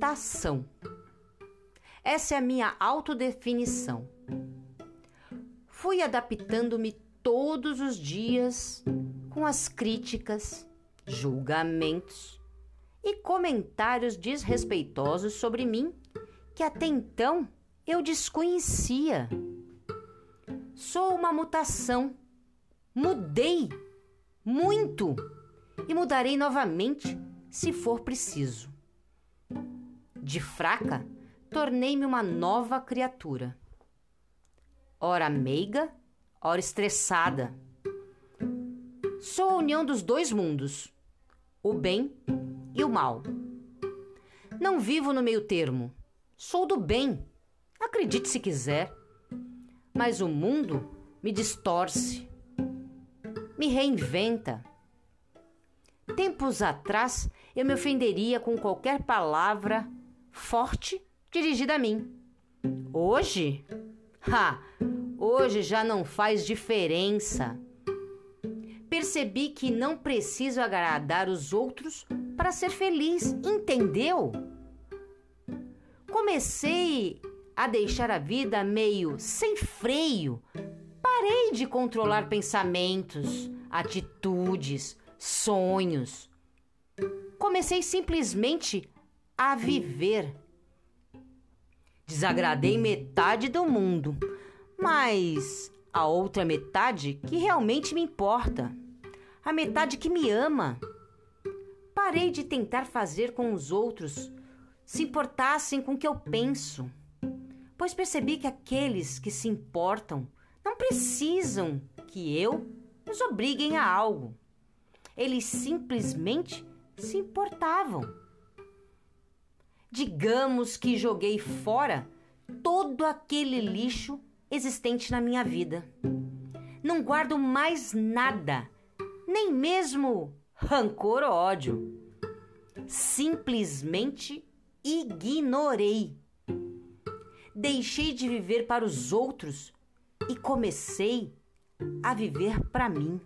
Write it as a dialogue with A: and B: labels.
A: mutação. Essa é a minha autodefinição. Fui adaptando-me todos os dias com as críticas, julgamentos e comentários desrespeitosos sobre mim que até então eu desconhecia. Sou uma mutação. Mudei muito e mudarei novamente se for preciso. De fraca, tornei-me uma nova criatura. Ora meiga, ora estressada. Sou a união dos dois mundos, o bem e o mal. Não vivo no meio termo. Sou do bem, acredite se quiser. Mas o mundo me distorce, me reinventa. Tempos atrás eu me ofenderia com qualquer palavra forte dirigida a mim. Hoje, ha, hoje já não faz diferença. Percebi que não preciso agradar os outros para ser feliz, entendeu? Comecei a deixar a vida meio sem freio. Parei de controlar pensamentos, atitudes, sonhos. Comecei simplesmente a viver. Desagradei metade do mundo, mas a outra metade que realmente me importa, a metade que me ama. Parei de tentar fazer com os outros se importassem com o que eu penso, pois percebi que aqueles que se importam não precisam que eu os obriguem a algo. Eles simplesmente se importavam. Digamos que joguei fora todo aquele lixo existente na minha vida. Não guardo mais nada, nem mesmo rancor ou ódio. Simplesmente ignorei. Deixei de viver para os outros e comecei a viver para mim.